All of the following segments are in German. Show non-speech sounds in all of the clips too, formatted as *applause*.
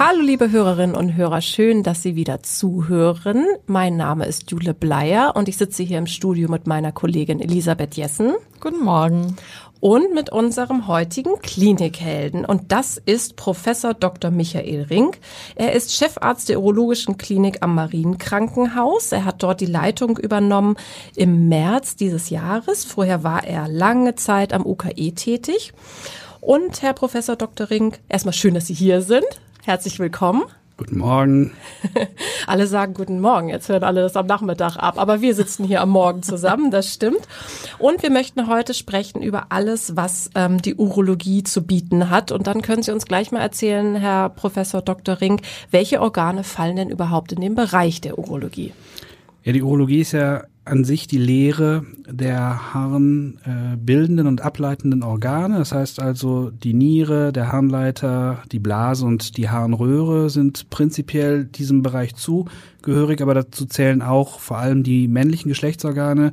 Hallo liebe Hörerinnen und Hörer, schön, dass Sie wieder zuhören. Mein Name ist Jule Bleier und ich sitze hier im Studio mit meiner Kollegin Elisabeth Jessen. Guten Morgen. Und mit unserem heutigen Klinikhelden. Und das ist Professor Dr. Michael Rink. Er ist Chefarzt der Urologischen Klinik am Marienkrankenhaus. Er hat dort die Leitung übernommen im März dieses Jahres. Vorher war er lange Zeit am UKE tätig. Und Herr Professor Dr. Rink, erstmal schön, dass Sie hier sind. Herzlich willkommen. Guten Morgen. *laughs* alle sagen guten Morgen. Jetzt hören alle das am Nachmittag ab. Aber wir sitzen hier am Morgen zusammen, das stimmt. Und wir möchten heute sprechen über alles, was ähm, die Urologie zu bieten hat. Und dann können Sie uns gleich mal erzählen, Herr Professor Dr. Ring, welche Organe fallen denn überhaupt in den Bereich der Urologie? Ja, die Urologie ist ja an sich die Lehre der harnbildenden und ableitenden Organe. Das heißt also, die Niere, der Harnleiter, die Blase und die Harnröhre sind prinzipiell diesem Bereich zugehörig, aber dazu zählen auch vor allem die männlichen Geschlechtsorgane,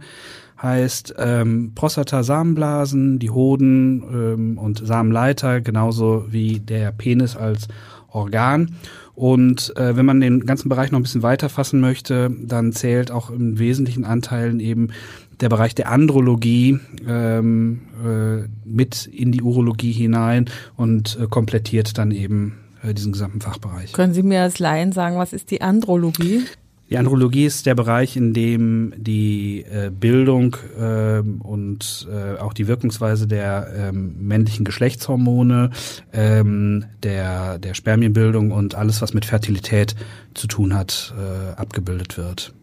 heißt ähm, Prostata, Samenblasen, die Hoden ähm, und Samenleiter, genauso wie der Penis als Organ. Und äh, wenn man den ganzen Bereich noch ein bisschen weiter fassen möchte, dann zählt auch in wesentlichen Anteilen eben der Bereich der Andrologie ähm, äh, mit in die Urologie hinein und äh, komplettiert dann eben äh, diesen gesamten Fachbereich. Können Sie mir als Laien sagen, was ist die Andrologie? Die Andrologie ist der Bereich, in dem die äh, Bildung äh, und äh, auch die Wirkungsweise der ähm, männlichen Geschlechtshormone, ähm, der, der Spermienbildung und alles, was mit Fertilität zu tun hat, äh, abgebildet wird.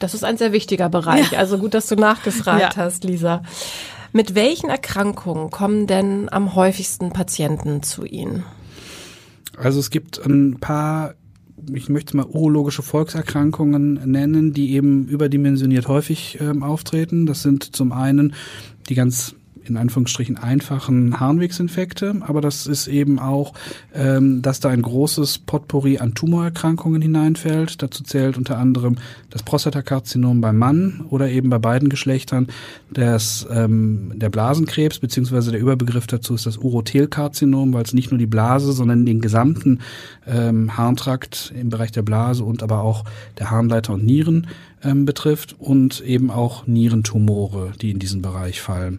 Das ist ein sehr wichtiger Bereich. Ja. Also gut, dass du nachgefragt ja. hast, Lisa. Mit welchen Erkrankungen kommen denn am häufigsten Patienten zu Ihnen? Also es gibt ein paar ich möchte mal urologische Volkserkrankungen nennen, die eben überdimensioniert häufig ähm, auftreten. Das sind zum einen die ganz in Anführungsstrichen einfachen Harnwegsinfekte, aber das ist eben auch, ähm, dass da ein großes Potpourri an Tumorerkrankungen hineinfällt. Dazu zählt unter anderem das Prostatakarzinom beim Mann oder eben bei beiden Geschlechtern das, ähm, der Blasenkrebs, beziehungsweise der Überbegriff dazu ist das Urothelkarzinom, weil es nicht nur die Blase, sondern den gesamten ähm, Harntrakt im Bereich der Blase und aber auch der Harnleiter und Nieren ähm, betrifft und eben auch Nierentumore, die in diesen Bereich fallen.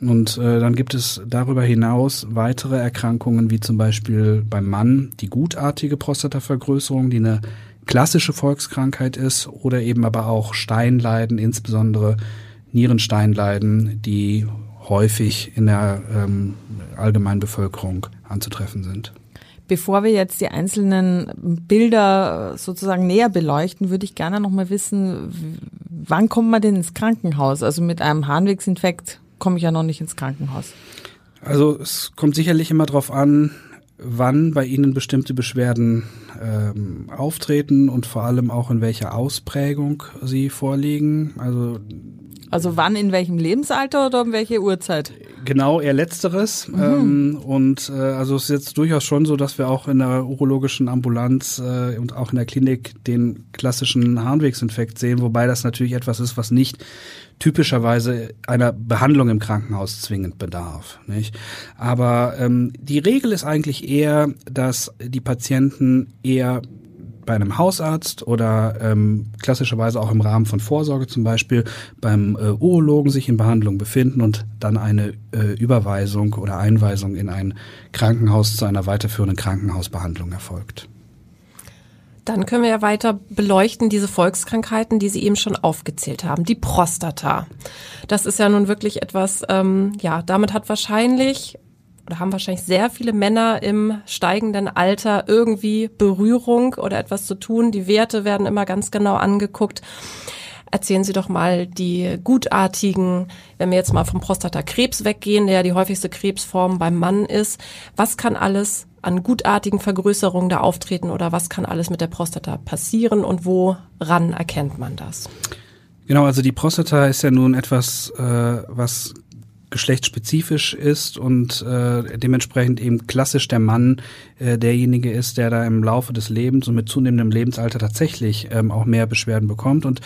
Und äh, dann gibt es darüber hinaus weitere Erkrankungen, wie zum Beispiel beim Mann die gutartige Prostatavergrößerung, die eine klassische Volkskrankheit ist, oder eben aber auch Steinleiden, insbesondere Nierensteinleiden, die häufig in der ähm, allgemeinen Bevölkerung anzutreffen sind. Bevor wir jetzt die einzelnen Bilder sozusagen näher beleuchten, würde ich gerne noch mal wissen, wann kommt man denn ins Krankenhaus? Also mit einem Harnwegsinfekt komme ich ja noch nicht ins Krankenhaus. Also es kommt sicherlich immer darauf an, wann bei Ihnen bestimmte Beschwerden ähm, auftreten und vor allem auch in welcher Ausprägung sie vorliegen. Also also wann, in welchem Lebensalter oder um welche Uhrzeit? Genau, eher letzteres. Mhm. Ähm, und äh, also es ist jetzt durchaus schon so, dass wir auch in der urologischen Ambulanz äh, und auch in der Klinik den klassischen Harnwegsinfekt sehen, wobei das natürlich etwas ist, was nicht typischerweise einer Behandlung im Krankenhaus zwingend bedarf. Nicht? Aber ähm, die Regel ist eigentlich eher, dass die Patienten eher bei einem Hausarzt oder ähm, klassischerweise auch im Rahmen von Vorsorge zum Beispiel beim äh, Urologen sich in Behandlung befinden und dann eine äh, Überweisung oder Einweisung in ein Krankenhaus zu einer weiterführenden Krankenhausbehandlung erfolgt. Dann können wir ja weiter beleuchten diese Volkskrankheiten, die Sie eben schon aufgezählt haben. Die Prostata. Das ist ja nun wirklich etwas, ähm, ja, damit hat wahrscheinlich oder haben wahrscheinlich sehr viele Männer im steigenden Alter irgendwie Berührung oder etwas zu tun. Die Werte werden immer ganz genau angeguckt. Erzählen Sie doch mal die gutartigen, wenn wir jetzt mal vom Prostatakrebs weggehen, der ja die häufigste Krebsform beim Mann ist. Was kann alles an gutartigen Vergrößerungen da auftreten oder was kann alles mit der Prostata passieren und woran erkennt man das? Genau, also die Prostata ist ja nun etwas, äh, was geschlechtsspezifisch ist und äh, dementsprechend eben klassisch der Mann äh, derjenige ist, der da im Laufe des Lebens und mit zunehmendem Lebensalter tatsächlich ähm, auch mehr Beschwerden bekommt. Und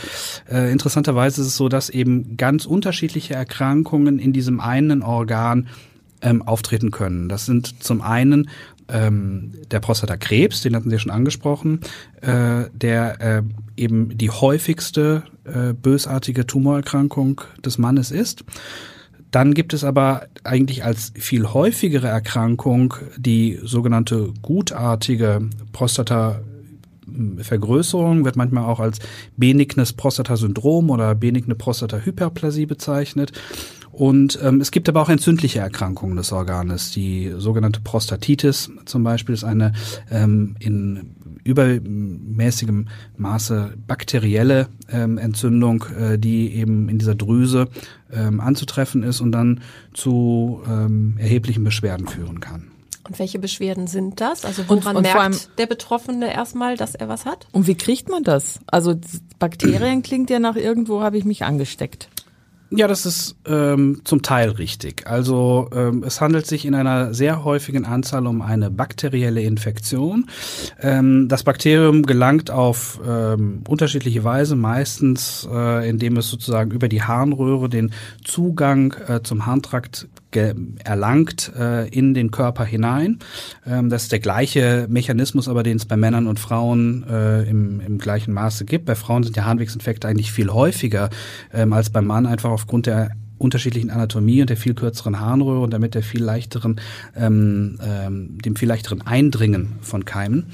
äh, interessanterweise ist es so, dass eben ganz unterschiedliche Erkrankungen in diesem einen Organ ähm, auftreten können. Das sind zum einen ähm, der Prostatakrebs, den hatten Sie schon angesprochen, äh, der äh, eben die häufigste äh, bösartige Tumorerkrankung des Mannes ist. Dann gibt es aber eigentlich als viel häufigere Erkrankung die sogenannte gutartige Prostata Vergrößerung wird manchmal auch als benignes Prostatasyndrom oder benigne Prostatahyperplasie bezeichnet. Und ähm, es gibt aber auch entzündliche Erkrankungen des Organes. Die sogenannte Prostatitis zum Beispiel ist eine ähm, in übermäßigem Maße bakterielle ähm, Entzündung, äh, die eben in dieser Drüse ähm, anzutreffen ist und dann zu ähm, erheblichen Beschwerden führen kann. Und welche Beschwerden sind das? Also woran und, und merkt der Betroffene erstmal, dass er was hat? Und wie kriegt man das? Also Bakterien klingt ja nach irgendwo habe ich mich angesteckt. Ja, das ist ähm, zum Teil richtig. Also ähm, es handelt sich in einer sehr häufigen Anzahl um eine bakterielle Infektion. Ähm, das Bakterium gelangt auf ähm, unterschiedliche Weise, meistens äh, indem es sozusagen über die Harnröhre den Zugang äh, zum Harntrakt erlangt äh, in den Körper hinein. Ähm, das ist der gleiche Mechanismus, aber den es bei Männern und Frauen äh, im, im gleichen Maße gibt. Bei Frauen sind die Harnwegsinfekte eigentlich viel häufiger ähm, als beim Mann, einfach aufgrund der unterschiedlichen Anatomie und der viel kürzeren Harnröhre und damit der viel leichteren, ähm, ähm, dem viel leichteren Eindringen von Keimen.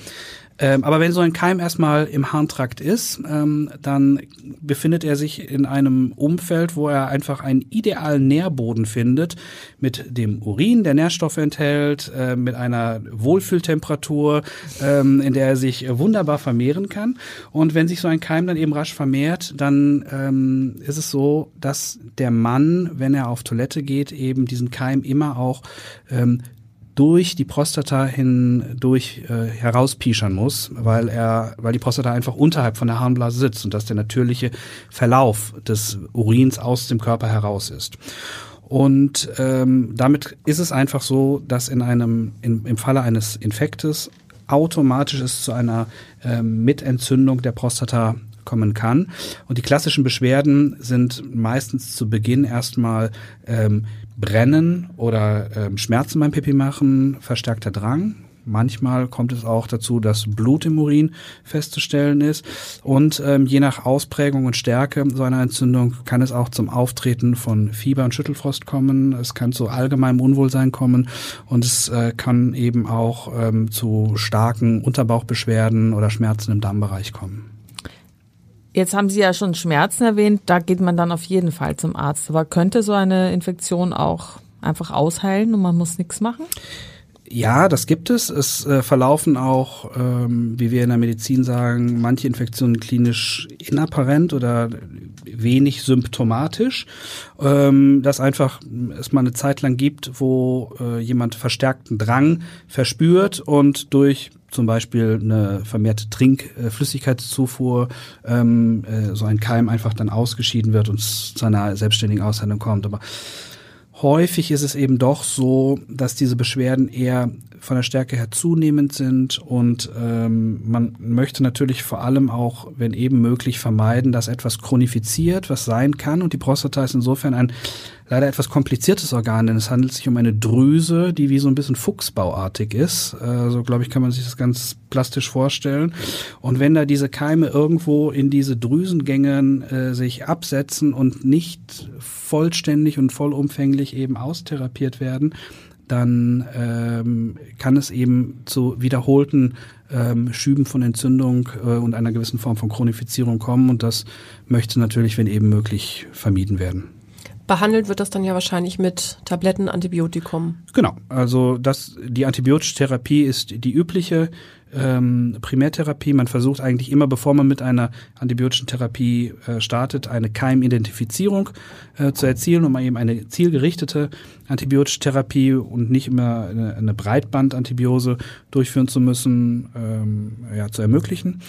Ähm, aber wenn so ein Keim erstmal im Harntrakt ist, ähm, dann befindet er sich in einem Umfeld, wo er einfach einen idealen Nährboden findet mit dem Urin, der Nährstoffe enthält, äh, mit einer Wohlfühltemperatur, ähm, in der er sich wunderbar vermehren kann. Und wenn sich so ein Keim dann eben rasch vermehrt, dann ähm, ist es so, dass der Mann, wenn er auf Toilette geht, eben diesen Keim immer auch ähm, durch die Prostata hindurch äh, herauspischern muss, weil er, weil die Prostata einfach unterhalb von der Harnblase sitzt und das der natürliche Verlauf des Urins aus dem Körper heraus ist. Und ähm, damit ist es einfach so, dass in einem, in, im Falle eines Infektes automatisch es zu einer ähm, Mitentzündung der Prostata kommen kann. Und die klassischen Beschwerden sind meistens zu Beginn erstmal ähm, Brennen oder ähm, Schmerzen beim Pipi machen, verstärkter Drang. Manchmal kommt es auch dazu, dass Blut im Urin festzustellen ist. Und ähm, je nach Ausprägung und Stärke so einer Entzündung kann es auch zum Auftreten von Fieber und Schüttelfrost kommen. Es kann zu allgemeinem Unwohlsein kommen und es äh, kann eben auch ähm, zu starken Unterbauchbeschwerden oder Schmerzen im Darmbereich kommen. Jetzt haben Sie ja schon Schmerzen erwähnt, da geht man dann auf jeden Fall zum Arzt. Aber könnte so eine Infektion auch einfach ausheilen und man muss nichts machen? Ja, das gibt es. Es äh, verlaufen auch, ähm, wie wir in der Medizin sagen, manche Infektionen klinisch inapparent oder wenig symptomatisch. Ähm, dass einfach es mal eine Zeit lang gibt, wo äh, jemand verstärkten Drang verspürt und durch zum Beispiel eine vermehrte Trinkflüssigkeitszufuhr, ähm, äh, so ein Keim einfach dann ausgeschieden wird und zu einer selbstständigen Ausheilung kommt. Aber häufig ist es eben doch so, dass diese Beschwerden eher von der Stärke her zunehmend sind und ähm, man möchte natürlich vor allem auch, wenn eben möglich, vermeiden, dass etwas chronifiziert, was sein kann. Und die Prostata ist insofern ein leider etwas kompliziertes Organ, denn es handelt sich um eine Drüse, die wie so ein bisschen fuchsbauartig ist. Äh, so glaube ich, kann man sich das ganz plastisch vorstellen. Und wenn da diese Keime irgendwo in diese Drüsengängen äh, sich absetzen und nicht vollständig und vollumfänglich eben austherapiert werden, dann ähm, kann es eben zu wiederholten ähm, Schüben von Entzündung äh, und einer gewissen Form von Chronifizierung kommen und das möchte natürlich, wenn eben möglich, vermieden werden. Behandelt wird das dann ja wahrscheinlich mit Tabletten, Antibiotikum. Genau, also das, die antibiotische Therapie ist die übliche ähm, Primärtherapie. Man versucht eigentlich immer, bevor man mit einer antibiotischen Therapie äh, startet, eine Keimidentifizierung äh, zu erzielen, um eben eine zielgerichtete antibiotische Therapie und nicht immer eine, eine Breitbandantibiose durchführen zu müssen, ähm, ja, zu ermöglichen.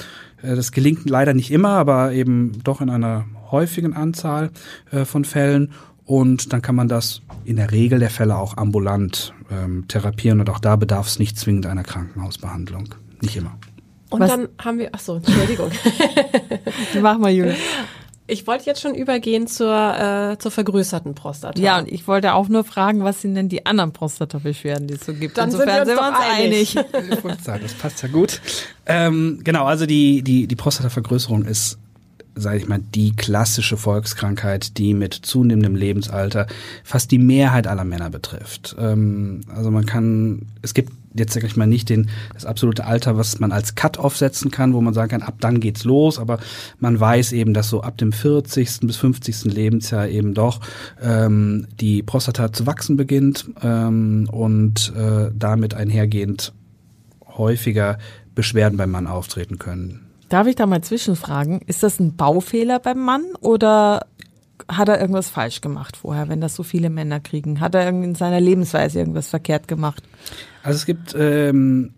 Äh, das gelingt leider nicht immer, aber eben doch in einer häufigen Anzahl äh, von Fällen. Und dann kann man das in der Regel der Fälle auch ambulant ähm, therapieren und auch da bedarf es nicht zwingend einer Krankenhausbehandlung. Nicht immer. Und Was- dann haben wir, ach so, Entschuldigung. *laughs* Mach mal, Julia. Ich wollte jetzt schon übergehen zur, äh, zur vergrößerten Prostata. Ja, und ich wollte auch nur fragen, was sind denn die anderen Prostata-Beschwerden, die es so gibt? Dann sind wir uns doch einig. Ich wollte sagen, das passt ja gut. Ähm, genau, also die, die, die Prostatavergrößerung ist, sage ich mal, die klassische Volkskrankheit, die mit zunehmendem Lebensalter fast die Mehrheit aller Männer betrifft. Ähm, also man kann, es gibt jetzt sag ich mal nicht den, das absolute Alter, was man als Cut-off setzen kann, wo man sagen kann, ab dann geht's los, aber man weiß eben, dass so ab dem 40. bis 50. Lebensjahr eben doch ähm, die Prostata zu wachsen beginnt ähm, und äh, damit einhergehend häufiger Beschwerden beim Mann auftreten können. Darf ich da mal zwischenfragen? Ist das ein Baufehler beim Mann oder hat er irgendwas falsch gemacht vorher, wenn das so viele Männer kriegen? Hat er in seiner Lebensweise irgendwas verkehrt gemacht? Also es gibt ähm,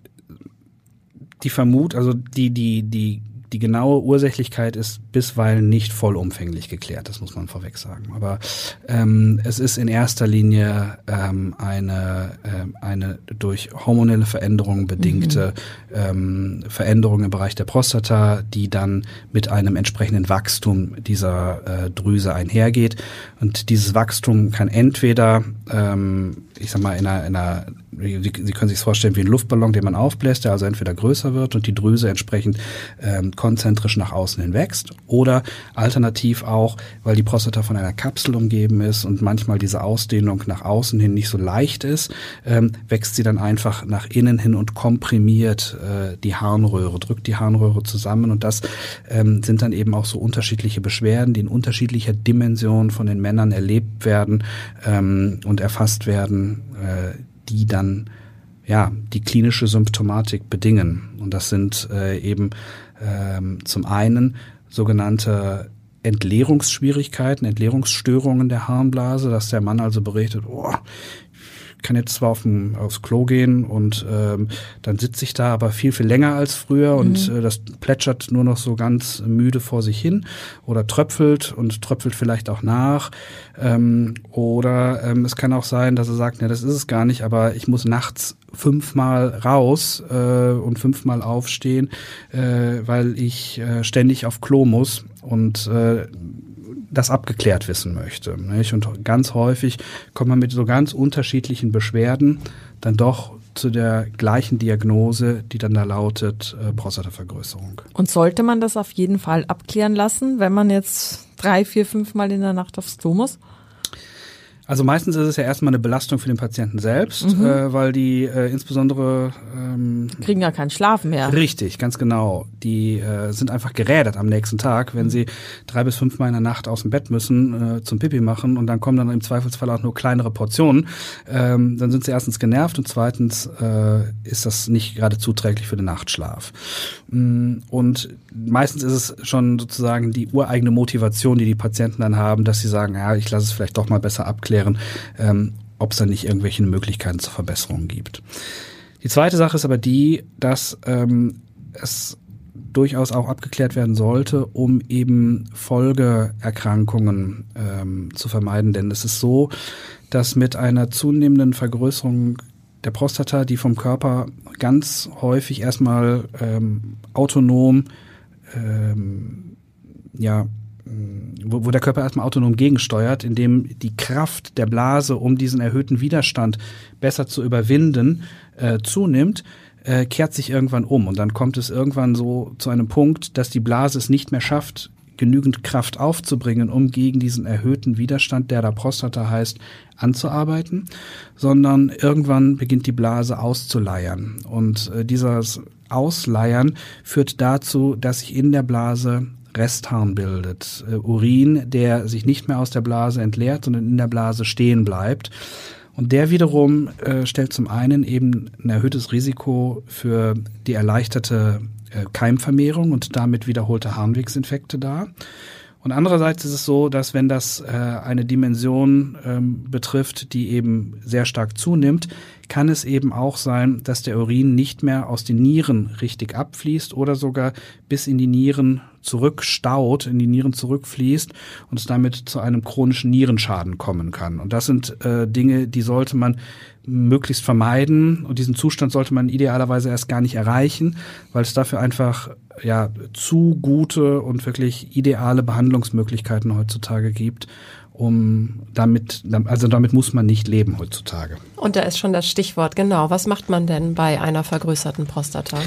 die Vermut, also die, die, die, die genaue Ursächlichkeit ist bisweilen nicht vollumfänglich geklärt, das muss man vorweg sagen. Aber ähm, es ist in erster Linie ähm, eine, ähm, eine durch hormonelle Veränderungen bedingte ähm, Veränderung im Bereich der Prostata, die dann mit einem entsprechenden Wachstum dieser äh, Drüse einhergeht. Und dieses Wachstum kann entweder, ähm, ich sag mal, in einer, in einer Sie, Sie können sich vorstellen wie ein Luftballon, den man aufbläst, der also entweder größer wird und die Drüse entsprechend ähm, konzentrisch nach außen hin wächst. Oder alternativ auch, weil die Prostata von einer Kapsel umgeben ist und manchmal diese Ausdehnung nach außen hin nicht so leicht ist, ähm, wächst sie dann einfach nach innen hin und komprimiert äh, die Harnröhre, drückt die Harnröhre zusammen. Und das ähm, sind dann eben auch so unterschiedliche Beschwerden, die in unterschiedlicher Dimension von den Männern erlebt werden ähm, und erfasst werden, äh, die dann ja die klinische Symptomatik bedingen. Und das sind äh, eben ähm, zum einen sogenannte Entleerungsschwierigkeiten, Entleerungsstörungen der Harnblase, dass der Mann also berichtet, oh, kann jetzt zwar auf dem, aufs Klo gehen und ähm, dann sitze ich da aber viel, viel länger als früher und äh, das plätschert nur noch so ganz müde vor sich hin oder tröpfelt und tröpfelt vielleicht auch nach. Ähm, oder ähm, es kann auch sein, dass er sagt, ja, das ist es gar nicht, aber ich muss nachts fünfmal raus äh, und fünfmal aufstehen, äh, weil ich äh, ständig auf Klo muss und äh, das abgeklärt wissen möchte. Nicht? Und ganz häufig kommt man mit so ganz unterschiedlichen Beschwerden dann doch zu der gleichen Diagnose, die dann da lautet äh, Prostatavergrößerung. Und sollte man das auf jeden Fall abklären lassen, wenn man jetzt drei, vier, fünf Mal in der Nacht aufs Klo muss? Also meistens ist es ja erstmal eine Belastung für den Patienten selbst, äh, weil die äh, insbesondere ähm, Kriegen ja keinen Schlaf mehr. Richtig, ganz genau. Die äh, sind einfach gerädert am nächsten Tag, wenn sie drei bis fünfmal in der Nacht aus dem Bett müssen, äh, zum Pipi machen und dann kommen dann im Zweifelsfall auch nur kleinere Portionen. Ähm, dann sind sie erstens genervt und zweitens äh, ist das nicht gerade zuträglich für den Nachtschlaf. Mm, Und meistens ist es schon sozusagen die ureigene Motivation, die die Patienten dann haben, dass sie sagen, ja, ich lasse es vielleicht doch mal besser abklären, ähm, ob es dann nicht irgendwelche Möglichkeiten zur Verbesserung gibt. Die zweite Sache ist aber die, dass ähm, es durchaus auch abgeklärt werden sollte, um eben Folgeerkrankungen ähm, zu vermeiden. Denn es ist so, dass mit einer zunehmenden Vergrößerung der Prostata, die vom Körper ganz häufig erstmal ähm, autonom ähm, ja, wo, wo der Körper erstmal autonom gegensteuert, indem die Kraft der Blase, um diesen erhöhten Widerstand besser zu überwinden, äh, zunimmt, äh, kehrt sich irgendwann um. Und dann kommt es irgendwann so zu einem Punkt, dass die Blase es nicht mehr schafft, genügend Kraft aufzubringen, um gegen diesen erhöhten Widerstand, der da Prostata heißt, anzuarbeiten, sondern irgendwann beginnt die Blase auszuleiern. Und äh, dieses Ausleiern führt dazu, dass sich in der Blase Restharn bildet. Äh, Urin, der sich nicht mehr aus der Blase entleert, sondern in der Blase stehen bleibt. Und der wiederum äh, stellt zum einen eben ein erhöhtes Risiko für die erleichterte äh, Keimvermehrung und damit wiederholte Harnwegsinfekte dar. Und andererseits ist es so, dass wenn das äh, eine Dimension ähm, betrifft, die eben sehr stark zunimmt, kann es eben auch sein, dass der Urin nicht mehr aus den Nieren richtig abfließt oder sogar bis in die Nieren zurückstaut, in die Nieren zurückfließt und es damit zu einem chronischen Nierenschaden kommen kann. Und das sind äh, Dinge, die sollte man möglichst vermeiden und diesen Zustand sollte man idealerweise erst gar nicht erreichen, weil es dafür einfach ja zu gute und wirklich ideale Behandlungsmöglichkeiten heutzutage gibt um damit, also damit muss man nicht leben heutzutage. Und da ist schon das Stichwort, genau. Was macht man denn bei einer vergrößerten Prostata?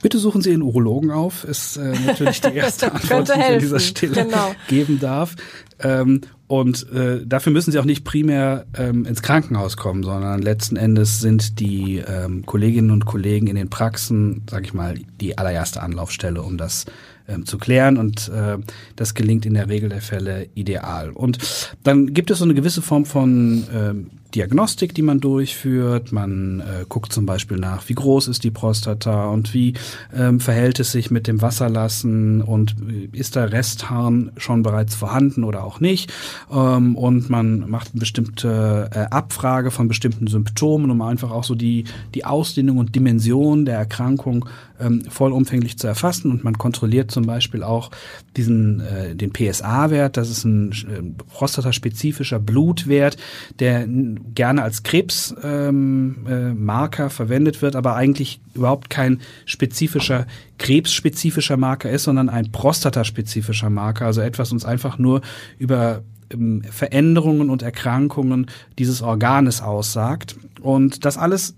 Bitte suchen Sie einen Urologen auf, ist äh, natürlich die *laughs* erste Antwort, die ich an dieser Stelle genau. geben darf. Ähm, und äh, dafür müssen Sie auch nicht primär ähm, ins Krankenhaus kommen, sondern letzten Endes sind die ähm, Kolleginnen und Kollegen in den Praxen, sage ich mal, die allererste Anlaufstelle, um das ähm, zu klären und äh, das gelingt in der Regel der Fälle ideal. Und dann gibt es so eine gewisse Form von ähm, Diagnostik, die man durchführt. Man äh, guckt zum Beispiel nach, wie groß ist die Prostata und wie ähm, verhält es sich mit dem Wasserlassen und äh, ist der Restharn schon bereits vorhanden oder auch nicht. Ähm, und man macht eine bestimmte äh, Abfrage von bestimmten Symptomen, um einfach auch so die, die Ausdehnung und Dimension der Erkrankung ähm, vollumfänglich zu erfassen. Und man kontrolliert zum Beispiel auch diesen, äh, den PSA-Wert. Das ist ein äh, prostataspezifischer Blutwert, der gerne als Krebsmarker ähm, äh, verwendet wird, aber eigentlich überhaupt kein spezifischer krebsspezifischer Marker ist, sondern ein prostataspezifischer Marker, also etwas uns einfach nur über ähm, Veränderungen und Erkrankungen dieses Organes aussagt. Und das alles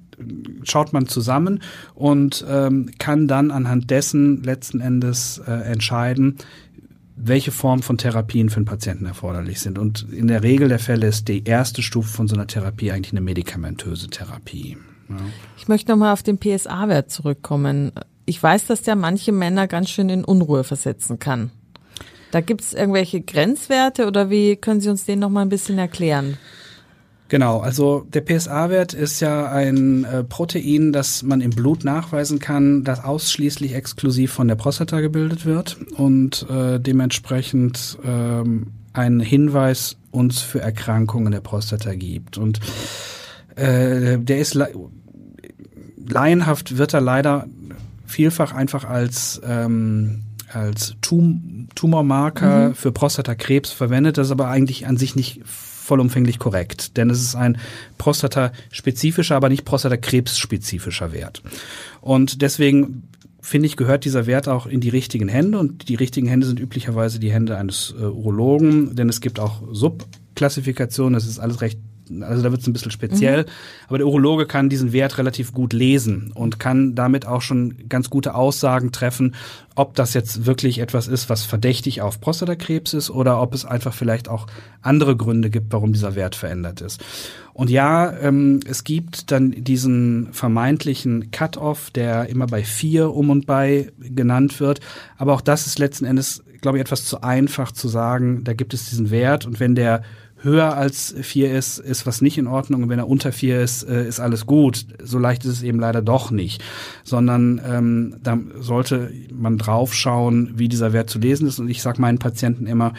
schaut man zusammen und ähm, kann dann anhand dessen letzten Endes äh, entscheiden, welche Form von Therapien für den Patienten erforderlich sind. Und in der Regel der Fälle ist die erste Stufe von so einer Therapie eigentlich eine medikamentöse Therapie. Ja. Ich möchte nochmal auf den PSA-Wert zurückkommen. Ich weiß, dass der manche Männer ganz schön in Unruhe versetzen kann. Da gibt es irgendwelche Grenzwerte oder wie können Sie uns den nochmal ein bisschen erklären? Genau, also der PSA-Wert ist ja ein äh, Protein, das man im Blut nachweisen kann, das ausschließlich exklusiv von der Prostata gebildet wird und äh, dementsprechend ähm, einen Hinweis uns für Erkrankungen der Prostata gibt. Und äh, der ist laienhaft wird er leider vielfach einfach als ähm, als Tum Tumormarker mhm. für Prostatakrebs verwendet, das ist aber eigentlich an sich nicht vollumfänglich korrekt, denn es ist ein prostataspezifischer, aber nicht prostatakrebsspezifischer Wert. Und deswegen finde ich, gehört dieser Wert auch in die richtigen Hände und die richtigen Hände sind üblicherweise die Hände eines äh, Urologen, denn es gibt auch Subklassifikationen, das ist alles recht also da wird es ein bisschen speziell, mhm. aber der Urologe kann diesen Wert relativ gut lesen und kann damit auch schon ganz gute Aussagen treffen, ob das jetzt wirklich etwas ist, was verdächtig auf Prostatakrebs ist oder ob es einfach vielleicht auch andere Gründe gibt, warum dieser Wert verändert ist. Und ja, ähm, es gibt dann diesen vermeintlichen Cut-off, der immer bei vier um und bei genannt wird, aber auch das ist letzten Endes, glaube ich, etwas zu einfach zu sagen, da gibt es diesen Wert und wenn der höher als vier ist, ist was nicht in Ordnung. Und wenn er unter vier ist, äh, ist alles gut. So leicht ist es eben leider doch nicht. Sondern ähm, da sollte man draufschauen, wie dieser Wert zu lesen ist. Und ich sage meinen Patienten immer,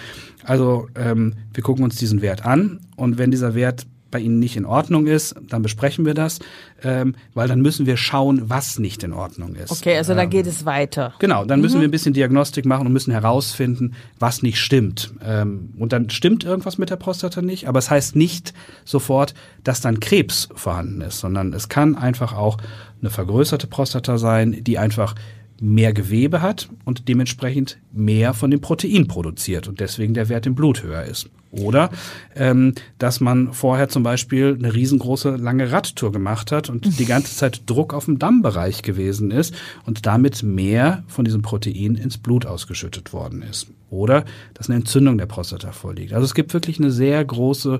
also ähm, wir gucken uns diesen Wert an und wenn dieser Wert bei Ihnen nicht in Ordnung ist, dann besprechen wir das, ähm, weil dann müssen wir schauen, was nicht in Ordnung ist. Okay, also da ähm, geht es weiter. Genau, dann mhm. müssen wir ein bisschen Diagnostik machen und müssen herausfinden, was nicht stimmt. Ähm, und dann stimmt irgendwas mit der Prostata nicht, aber es heißt nicht sofort, dass dann Krebs vorhanden ist, sondern es kann einfach auch eine vergrößerte Prostata sein, die einfach mehr Gewebe hat und dementsprechend mehr von dem Protein produziert und deswegen der Wert im Blut höher ist. Oder ähm, dass man vorher zum Beispiel eine riesengroße lange Radtour gemacht hat und die ganze Zeit Druck auf dem Dammbereich gewesen ist und damit mehr von diesem Protein ins Blut ausgeschüttet worden ist. Oder dass eine Entzündung der Prostata vorliegt. Also es gibt wirklich eine sehr große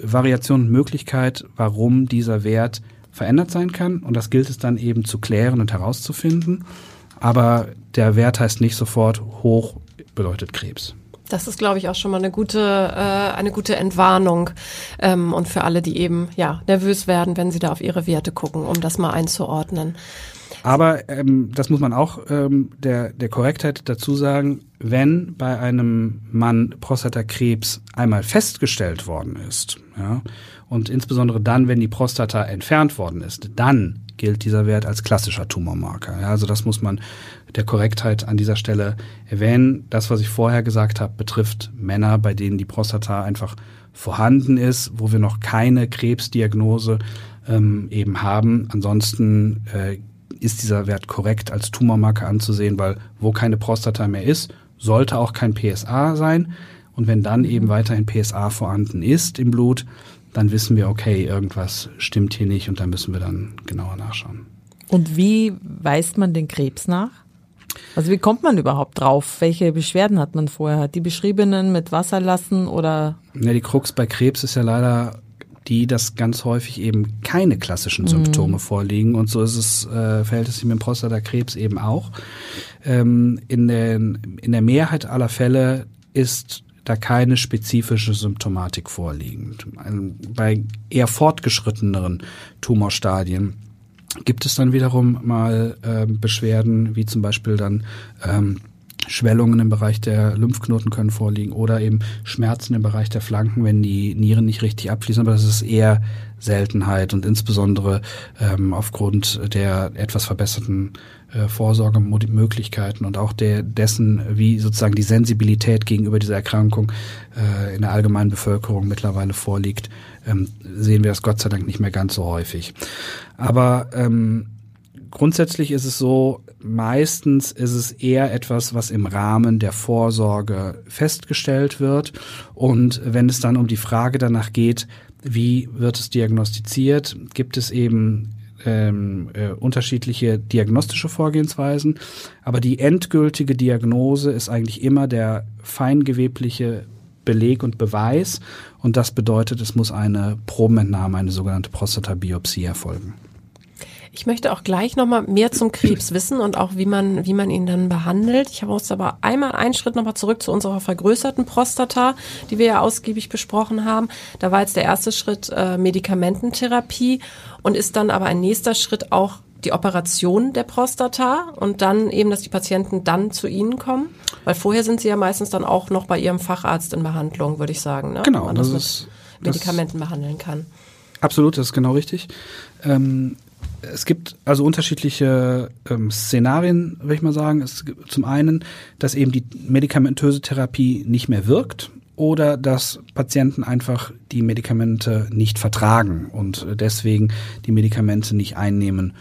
Variation und Möglichkeit, warum dieser Wert verändert sein kann. Und das gilt es dann eben zu klären und herauszufinden. Aber der Wert heißt nicht sofort hoch bedeutet Krebs. Das ist, glaube ich, auch schon mal eine gute, äh, eine gute Entwarnung ähm, und für alle, die eben ja nervös werden, wenn sie da auf ihre Werte gucken, um das mal einzuordnen. Aber ähm, das muss man auch ähm, der, der Korrektheit dazu sagen, wenn bei einem Mann Prostatakrebs einmal festgestellt worden ist, ja, und insbesondere dann, wenn die Prostata entfernt worden ist, dann gilt dieser Wert als klassischer Tumormarker. Ja, also das muss man der Korrektheit an dieser Stelle erwähnen. Das, was ich vorher gesagt habe, betrifft Männer, bei denen die Prostata einfach vorhanden ist, wo wir noch keine Krebsdiagnose ähm, eben haben. Ansonsten äh, ist dieser Wert korrekt als Tumormarker anzusehen, weil wo keine Prostata mehr ist, sollte auch kein PSA sein. Und wenn dann eben mhm. weiterhin PSA vorhanden ist im Blut, dann wissen wir, okay, irgendwas stimmt hier nicht und dann müssen wir dann genauer nachschauen. Und wie weist man den Krebs nach? Also wie kommt man überhaupt drauf? Welche Beschwerden hat man vorher? Die beschriebenen mit Wasser lassen oder? Ja, die Krux bei Krebs ist ja leider die, dass ganz häufig eben keine klassischen Symptome mhm. vorliegen. Und so ist es, äh, verhält es sich mit dem Prostatakrebs eben auch. Ähm, in, den, in der Mehrheit aller Fälle ist da keine spezifische Symptomatik vorliegend. Bei eher fortgeschritteneren Tumorstadien gibt es dann wiederum mal äh, Beschwerden, wie zum Beispiel dann ähm, Schwellungen im Bereich der Lymphknoten können vorliegen oder eben Schmerzen im Bereich der Flanken, wenn die Nieren nicht richtig abfließen. Aber das ist eher Seltenheit und insbesondere ähm, aufgrund der etwas verbesserten äh, Vorsorgemöglichkeiten und auch der dessen, wie sozusagen die Sensibilität gegenüber dieser Erkrankung äh, in der allgemeinen Bevölkerung mittlerweile vorliegt, ähm, sehen wir das Gott sei Dank nicht mehr ganz so häufig. Aber ähm, grundsätzlich ist es so, meistens ist es eher etwas, was im Rahmen der Vorsorge festgestellt wird. Und wenn es dann um die Frage danach geht, wie wird es diagnostiziert, gibt es eben ähm, äh, unterschiedliche diagnostische Vorgehensweisen. Aber die endgültige Diagnose ist eigentlich immer der feingewebliche Beleg und Beweis. Und das bedeutet, es muss eine Probenentnahme, eine sogenannte Prostatabiopsie erfolgen. Ich möchte auch gleich nochmal mehr zum Krebs wissen und auch wie man, wie man ihn dann behandelt. Ich habe uns aber einmal einen Schritt nochmal zurück zu unserer vergrößerten Prostata, die wir ja ausgiebig besprochen haben. Da war jetzt der erste Schritt äh, Medikamententherapie und ist dann aber ein nächster Schritt auch die Operation der Prostata und dann eben, dass die Patienten dann zu Ihnen kommen? Weil vorher sind sie ja meistens dann auch noch bei Ihrem Facharzt in Behandlung, würde ich sagen. Ne? Genau, das, das ist, mit Medikamenten behandeln kann. Absolut, das ist genau richtig. Ähm, es gibt also unterschiedliche ähm, Szenarien, würde ich mal sagen. Es gibt zum einen, dass eben die medikamentöse Therapie nicht mehr wirkt oder dass Patienten einfach die Medikamente nicht vertragen und deswegen die Medikamente nicht einnehmen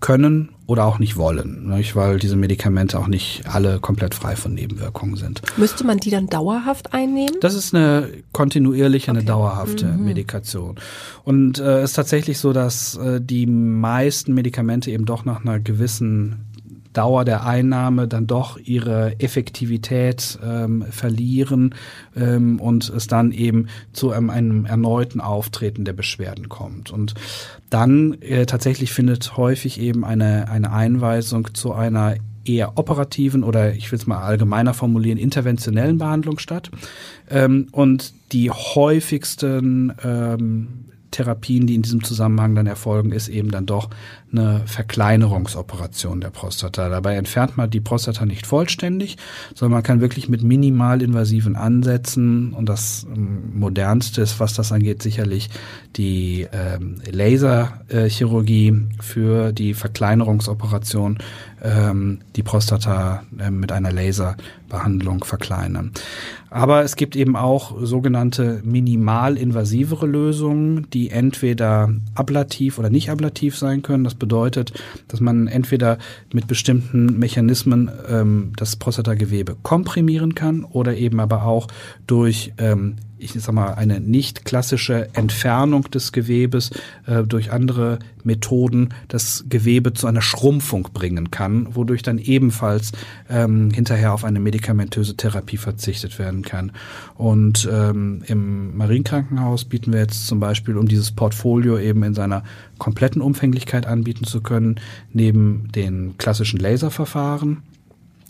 können oder auch nicht wollen, nicht? weil diese Medikamente auch nicht alle komplett frei von Nebenwirkungen sind. Müsste man die dann dauerhaft einnehmen? Das ist eine kontinuierliche, okay. eine dauerhafte mhm. Medikation. Und es äh, ist tatsächlich so, dass äh, die meisten Medikamente eben doch nach einer gewissen Dauer der Einnahme dann doch ihre Effektivität ähm, verlieren ähm, und es dann eben zu einem, einem, erneuten Auftreten der Beschwerden kommt. Und dann äh, tatsächlich findet häufig eben eine, eine Einweisung zu einer eher operativen oder ich will es mal allgemeiner formulieren, interventionellen Behandlung statt. Ähm, und die häufigsten ähm, Therapien, die in diesem Zusammenhang dann erfolgen, ist eben dann doch eine Verkleinerungsoperation der Prostata. Dabei entfernt man die Prostata nicht vollständig, sondern man kann wirklich mit minimalinvasiven Ansätzen und das ähm, modernste ist, was das angeht, sicherlich die ähm, Laserchirurgie für die Verkleinerungsoperation ähm, die Prostata äh, mit einer Laserbehandlung verkleinern. Aber es gibt eben auch sogenannte minimalinvasivere Lösungen, die entweder ablativ oder nicht ablativ sein können. Das bedeutet, dass man entweder mit bestimmten Mechanismen ähm, das Prostatagewebe komprimieren kann oder eben aber auch durch ähm, ich sag mal, eine nicht klassische Entfernung des Gewebes äh, durch andere Methoden das Gewebe zu einer Schrumpfung bringen kann, wodurch dann ebenfalls ähm, hinterher auf eine medikamentöse Therapie verzichtet werden kann. Und ähm, im Marienkrankenhaus bieten wir jetzt zum Beispiel, um dieses Portfolio eben in seiner kompletten Umfänglichkeit anbieten zu können, neben den klassischen Laserverfahren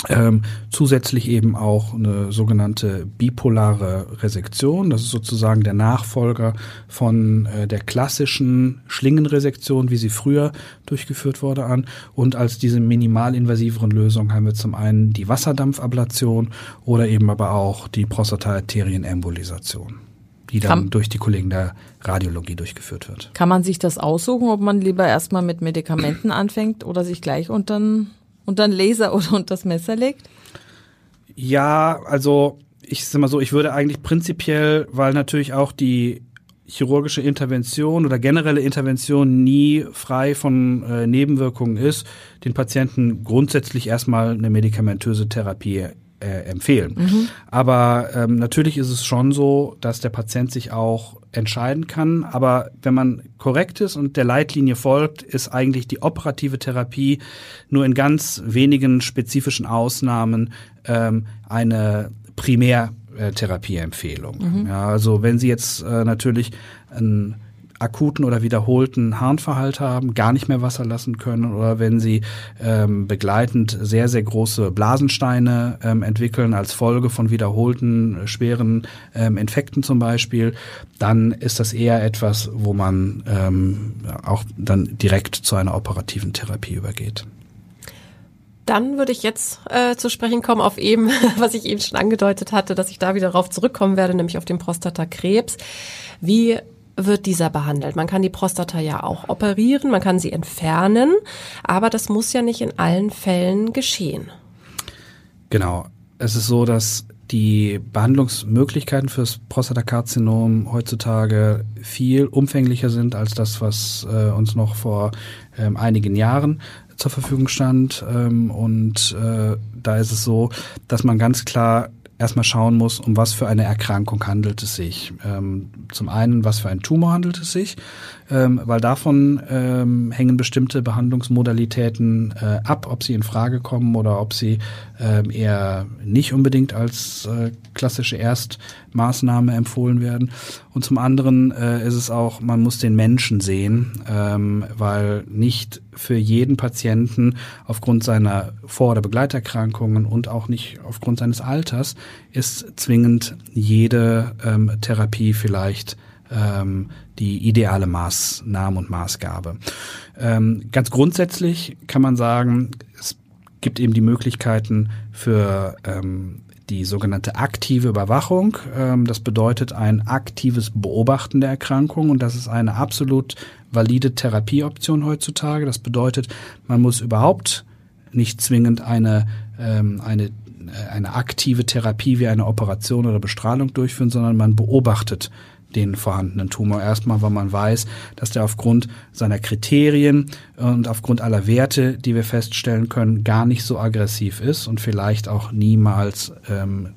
Ähm, zusätzlich eben auch eine sogenannte bipolare Resektion. Das ist sozusagen der Nachfolger von äh, der klassischen Schlingenresektion, wie sie früher durchgeführt wurde, an. Und als diese minimalinvasiveren Lösungen haben wir zum einen die Wasserdampfablation oder eben aber auch die Prostataarterienembolisation, die dann Kann- durch die Kollegen der Radiologie durchgeführt wird. Kann man sich das aussuchen, ob man lieber erstmal mit Medikamenten anfängt oder sich gleich unter den unter den Laser *laughs* oder unter das Messer legt? Ja, also ich sag mal so, ich würde eigentlich prinzipiell, weil natürlich auch die chirurgische Intervention oder generelle Intervention nie frei von äh, Nebenwirkungen ist, den Patienten grundsätzlich erstmal eine medikamentöse Therapie äh, empfehlen. Aber ähm, natürlich ist es schon so, dass der Patient sich auch entscheiden kann. Aber wenn man korrekt ist und der Leitlinie folgt, ist eigentlich die operative Therapie nur in ganz wenigen spezifischen Ausnahmen ähm, eine Primärtherapieempfehlung. Ja, also wenn Sie jetzt äh, natürlich einen akuten oder wiederholten Harnverhalt haben, gar nicht mehr Wasser lassen können oder wenn sie ähm, begleitend sehr, sehr große Blasensteine ähm, entwickeln als Folge von wiederholten äh, schweren ähm, Infekten zum Beispiel, dann ist das eher etwas, wo man ähm, auch dann direkt zu einer operativen Therapie übergeht. Dann würde ich jetzt äh, zu sprechen kommen auf eben, *laughs* was ich eben schon angedeutet hatte, dass ich da wieder darauf zurückkommen werde, nämlich auf den Prostatakrebs. Wie wird dieser behandelt? Man kann die Prostata ja auch operieren, man kann sie entfernen, aber das muss ja nicht in allen Fällen geschehen. Genau. Es ist so, dass die Behandlungsmöglichkeiten fürs Prostatakarzinom heutzutage viel umfänglicher sind als das, was äh, uns noch vor ähm, einigen Jahren zur Verfügung stand. Ähm, und äh, da ist es so, dass man ganz klar erstmal schauen muss, um was für eine Erkrankung handelt es sich. Ähm, zum einen, was für ein Tumor handelt es sich, ähm, weil davon ähm, hängen bestimmte Behandlungsmodalitäten äh, ab, ob sie in Frage kommen oder ob sie ähm, eher nicht unbedingt als äh, klassische Erstmaßnahme empfohlen werden. Und zum anderen äh, ist es auch, man muss den Menschen sehen, ähm, weil nicht für jeden Patienten aufgrund seiner Vor- oder Begleiterkrankungen und auch nicht aufgrund seines Alters ist zwingend jede ähm, Therapie vielleicht ähm, die ideale Maßnahme und Maßgabe. Ähm, ganz grundsätzlich kann man sagen, es gibt eben die Möglichkeiten für ähm, die sogenannte aktive Überwachung. Ähm, das bedeutet ein aktives Beobachten der Erkrankung und das ist eine absolut valide Therapieoption heutzutage. Das bedeutet, man muss überhaupt nicht zwingend eine, ähm, eine, äh, eine aktive Therapie wie eine Operation oder Bestrahlung durchführen, sondern man beobachtet den vorhandenen Tumor erstmal, weil man weiß, dass der aufgrund seiner Kriterien und aufgrund aller Werte, die wir feststellen können, gar nicht so aggressiv ist und vielleicht auch niemals ähm,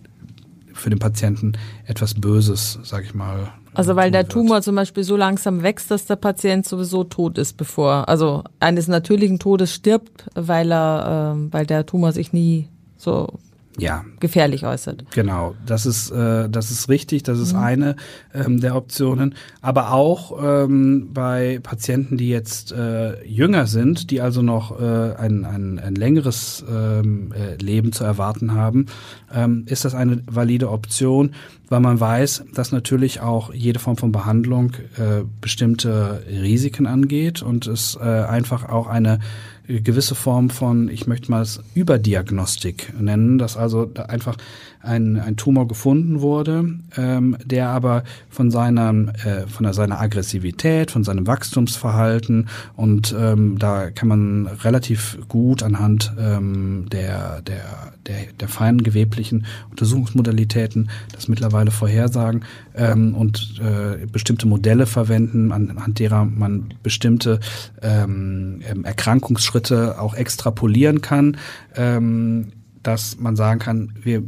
für den Patienten etwas Böses, sag ich mal. Also weil der wird. Tumor zum Beispiel so langsam wächst, dass der Patient sowieso tot ist, bevor, also eines natürlichen Todes stirbt, weil er, ähm, weil der Tumor sich nie so Ja, gefährlich äußert. Genau, das ist äh, das ist richtig, das ist eine ähm, der Optionen. Aber auch ähm, bei Patienten, die jetzt äh, jünger sind, die also noch äh, ein, ein, ein längeres ähm, äh, Leben zu erwarten haben, ähm, ist das eine valide Option, weil man weiß, dass natürlich auch jede Form von Behandlung äh, bestimmte Risiken angeht und es äh, einfach auch eine gewisse Form von, ich möchte mal es Überdiagnostik nennen, dass also einfach ein, ein Tumor gefunden wurde, ähm, der aber von seiner, äh, von seiner Aggressivität, von seinem Wachstumsverhalten und ähm, da kann man relativ gut anhand ähm, der, der, der, der feinen geweblichen Untersuchungsmodalitäten das mittlerweile vorhersagen ähm, und äh, bestimmte Modelle verwenden, anhand derer man bestimmte ähm, ähm, Erkrankungsschritte auch extrapolieren kann, ähm, dass man sagen kann, wir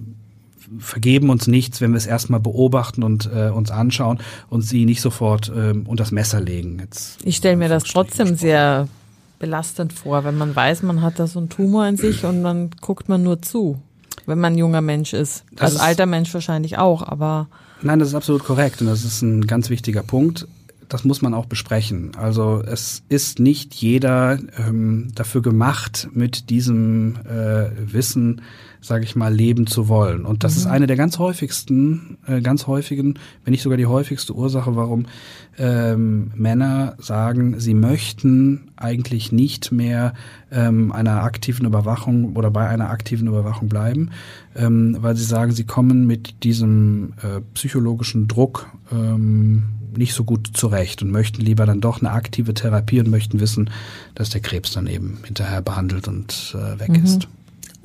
vergeben uns nichts, wenn wir es erstmal beobachten und äh, uns anschauen und sie nicht sofort ähm, unter das Messer legen. Jetzt Ich stelle mir das trotzdem gesprochen. sehr belastend vor, wenn man weiß, man hat da so einen Tumor in sich und dann guckt man nur zu, wenn man ein junger Mensch ist. Das Als ist- alter Mensch wahrscheinlich auch, aber Nein, das ist absolut korrekt und das ist ein ganz wichtiger Punkt. das muss man auch besprechen. Also es ist nicht jeder ähm, dafür gemacht, mit diesem äh, Wissen, sage ich mal, leben zu wollen. Und das mhm. ist eine der ganz häufigsten, äh, ganz häufigen, wenn nicht sogar die häufigste Ursache, warum ähm, Männer sagen, sie möchten eigentlich nicht mehr ähm, einer aktiven Überwachung oder bei einer aktiven Überwachung bleiben, ähm, weil sie sagen, sie kommen mit diesem äh, psychologischen Druck ähm, nicht so gut zurecht und möchten lieber dann doch eine aktive Therapie und möchten wissen, dass der Krebs dann eben hinterher behandelt und äh, weg mhm. ist.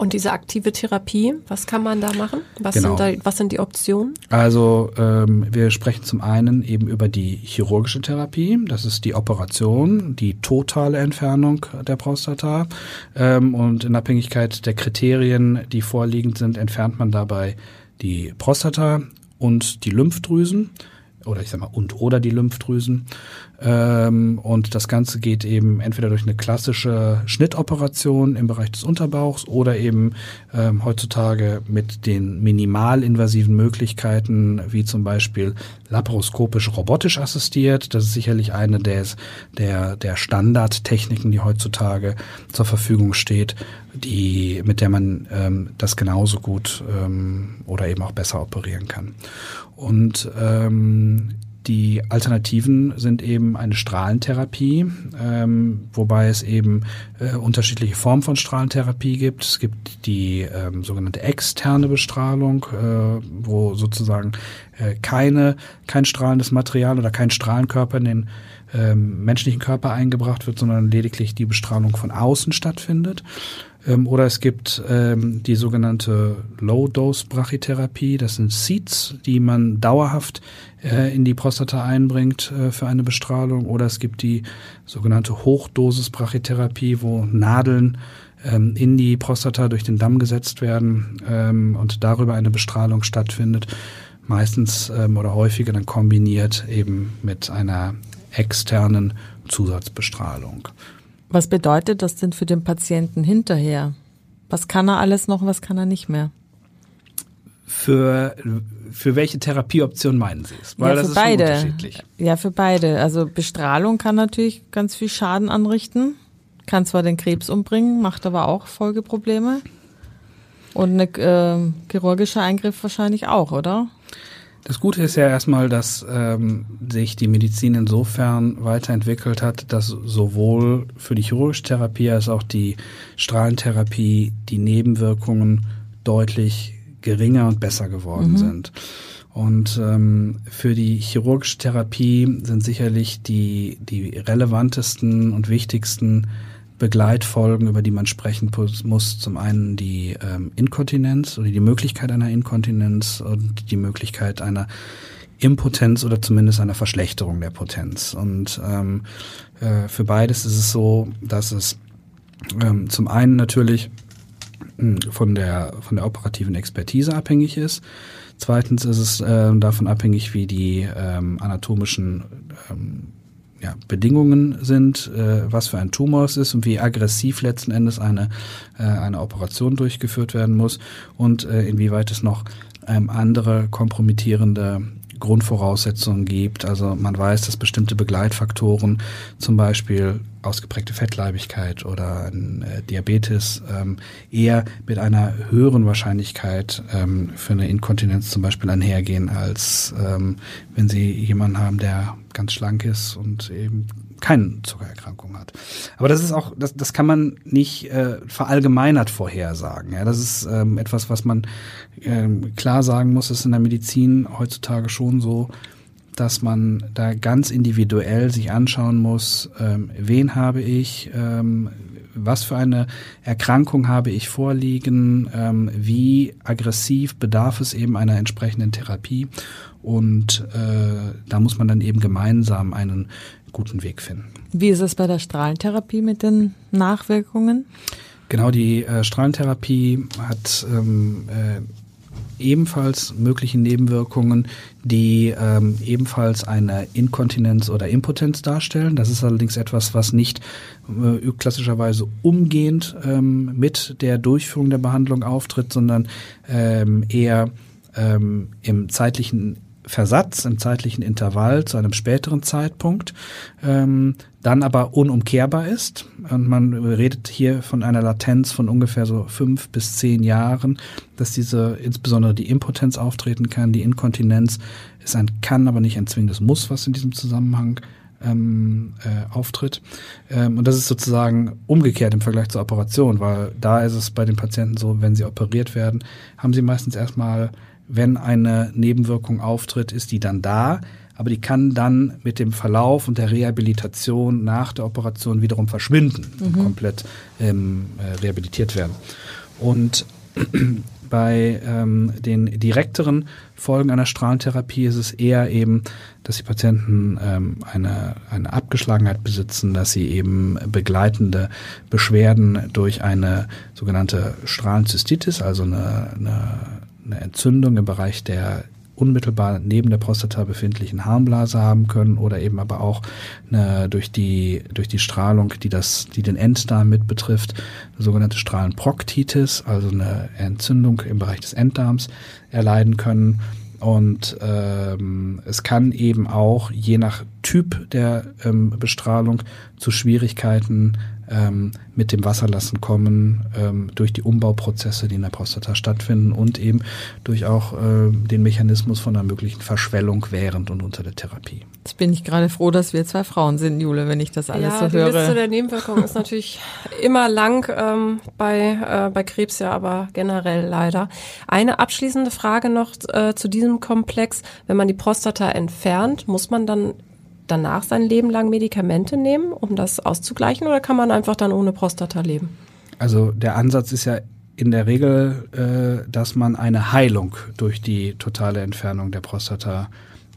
Und diese aktive Therapie, was kann man da machen? Was, genau. sind, da, was sind die Optionen? Also ähm, wir sprechen zum einen eben über die chirurgische Therapie. Das ist die Operation, die totale Entfernung der Prostata. Ähm, und in Abhängigkeit der Kriterien, die vorliegend sind, entfernt man dabei die Prostata und die Lymphdrüsen oder ich sag mal und oder die Lymphdrüsen. Ähm, und das Ganze geht eben entweder durch eine klassische Schnittoperation im Bereich des Unterbauchs oder eben ähm, heutzutage mit den minimalinvasiven Möglichkeiten, wie zum Beispiel laparoskopisch robotisch assistiert. Das ist sicherlich eine der, der, der Standardtechniken, die heutzutage zur Verfügung steht, die, mit der man ähm, das genauso gut ähm, oder eben auch besser operieren kann. Und ähm, die Alternativen sind eben eine Strahlentherapie, ähm, wobei es eben äh, unterschiedliche Formen von Strahlentherapie gibt. Es gibt die ähm, sogenannte externe Bestrahlung, äh, wo sozusagen äh, keine, kein strahlendes Material oder kein Strahlenkörper in den ähm, menschlichen Körper eingebracht wird, sondern lediglich die Bestrahlung von außen stattfindet. Ähm, oder es gibt ähm, die sogenannte Low-Dose-Brachytherapie. Das sind Seeds, die man dauerhaft äh, in die Prostata einbringt äh, für eine Bestrahlung. Oder es gibt die sogenannte Hochdosis-Brachytherapie, wo Nadeln ähm, in die Prostata durch den Damm gesetzt werden ähm, und darüber eine Bestrahlung stattfindet. Meistens ähm, oder häufiger dann kombiniert eben mit einer externen Zusatzbestrahlung. Was bedeutet das denn für den Patienten hinterher? Was kann er alles noch, was kann er nicht mehr? Für, für welche Therapieoption meinen Sie es? Weil ja, für beide. Ja, für beide. Also Bestrahlung kann natürlich ganz viel Schaden anrichten, kann zwar den Krebs umbringen, macht aber auch Folgeprobleme. Und ein äh, chirurgischer Eingriff wahrscheinlich auch, oder? Das Gute ist ja erstmal, dass ähm, sich die Medizin insofern weiterentwickelt hat, dass sowohl für die chirurgische Therapie als auch die Strahlentherapie die Nebenwirkungen deutlich geringer und besser geworden mhm. sind. Und ähm, für die chirurgische Therapie sind sicherlich die, die relevantesten und wichtigsten Begleitfolgen, über die man sprechen muss. Zum einen die ähm, Inkontinenz oder die Möglichkeit einer Inkontinenz und die Möglichkeit einer Impotenz oder zumindest einer Verschlechterung der Potenz. Und ähm, äh, für beides ist es so, dass es ähm, zum einen natürlich hm, von der von der operativen Expertise abhängig ist. Zweitens ist es äh, davon abhängig, wie die ähm, anatomischen ähm, ja, Bedingungen sind, äh, was für ein Tumor es ist und wie aggressiv letzten Endes eine, äh, eine Operation durchgeführt werden muss und äh, inwieweit es noch ähm, andere kompromittierende Grundvoraussetzungen gibt. Also man weiß, dass bestimmte Begleitfaktoren, zum Beispiel ausgeprägte Fettleibigkeit oder ein äh, Diabetes, ähm, eher mit einer höheren Wahrscheinlichkeit ähm, für eine Inkontinenz zum Beispiel einhergehen, als ähm, wenn Sie jemanden haben, der ganz schlank ist und eben keine Zuckererkrankung hat. Aber das ist auch, das, das kann man nicht äh, verallgemeinert vorhersagen. Ja, das ist ähm, etwas, was man ähm, klar sagen muss, ist in der Medizin heutzutage schon so, dass man da ganz individuell sich anschauen muss, ähm, wen habe ich, ähm, was für eine Erkrankung habe ich vorliegen, ähm, wie aggressiv bedarf es eben einer entsprechenden Therapie und äh, da muss man dann eben gemeinsam einen guten Weg finden. Wie ist es bei der Strahlentherapie mit den Nachwirkungen? Genau, die äh, Strahlentherapie hat ähm, äh, ebenfalls mögliche Nebenwirkungen, die ähm, ebenfalls eine Inkontinenz oder Impotenz darstellen. Das ist allerdings etwas, was nicht äh, klassischerweise umgehend ähm, mit der Durchführung der Behandlung auftritt, sondern ähm, eher ähm, im zeitlichen Versatz im zeitlichen Intervall zu einem späteren Zeitpunkt, ähm, dann aber unumkehrbar ist. Und man redet hier von einer Latenz von ungefähr so fünf bis zehn Jahren, dass diese, insbesondere die Impotenz auftreten kann. Die Inkontinenz ist ein kann, aber nicht ein zwingendes Muss, was in diesem Zusammenhang ähm, äh, auftritt. Ähm, und das ist sozusagen umgekehrt im Vergleich zur Operation, weil da ist es bei den Patienten so, wenn sie operiert werden, haben sie meistens erstmal, wenn eine Nebenwirkung auftritt, ist die dann da, aber die kann dann mit dem Verlauf und der Rehabilitation nach der Operation wiederum verschwinden mhm. und komplett ähm, äh, rehabilitiert werden. Und *clears throat* bei ähm, den direkteren Folgen einer Strahlentherapie ist es eher eben, dass die Patienten ähm, eine, eine Abgeschlagenheit besitzen, dass sie eben begleitende Beschwerden durch eine sogenannte Strahlenzystitis, also eine, eine, eine Entzündung im Bereich der unmittelbar neben der Prostata befindlichen Harnblase haben können oder eben aber auch eine, durch die durch die Strahlung, die das die den Enddarm mit betrifft, eine sogenannte Strahlenproktitis, also eine Entzündung im Bereich des Enddarms erleiden können. Und ähm, es kann eben auch je nach Typ der ähm, Bestrahlung zu Schwierigkeiten ähm, mit dem Wasserlassen kommen, ähm, durch die Umbauprozesse, die in der Prostata stattfinden und eben durch auch äh, den Mechanismus von einer möglichen Verschwellung während und unter der Therapie. Jetzt bin ich gerade froh, dass wir zwei Frauen sind, Jule, wenn ich das alles ja, so die höre. Die Liste der Nebenwirkungen ist natürlich immer lang ähm, bei, äh, bei Krebs ja, aber generell leider. Eine abschließende Frage noch äh, zu diesem Komplex. Wenn man die Prostata entfernt, muss man dann danach sein Leben lang Medikamente nehmen, um das auszugleichen, oder kann man einfach dann ohne Prostata leben? Also der Ansatz ist ja in der Regel, äh, dass man eine Heilung durch die totale Entfernung der Prostata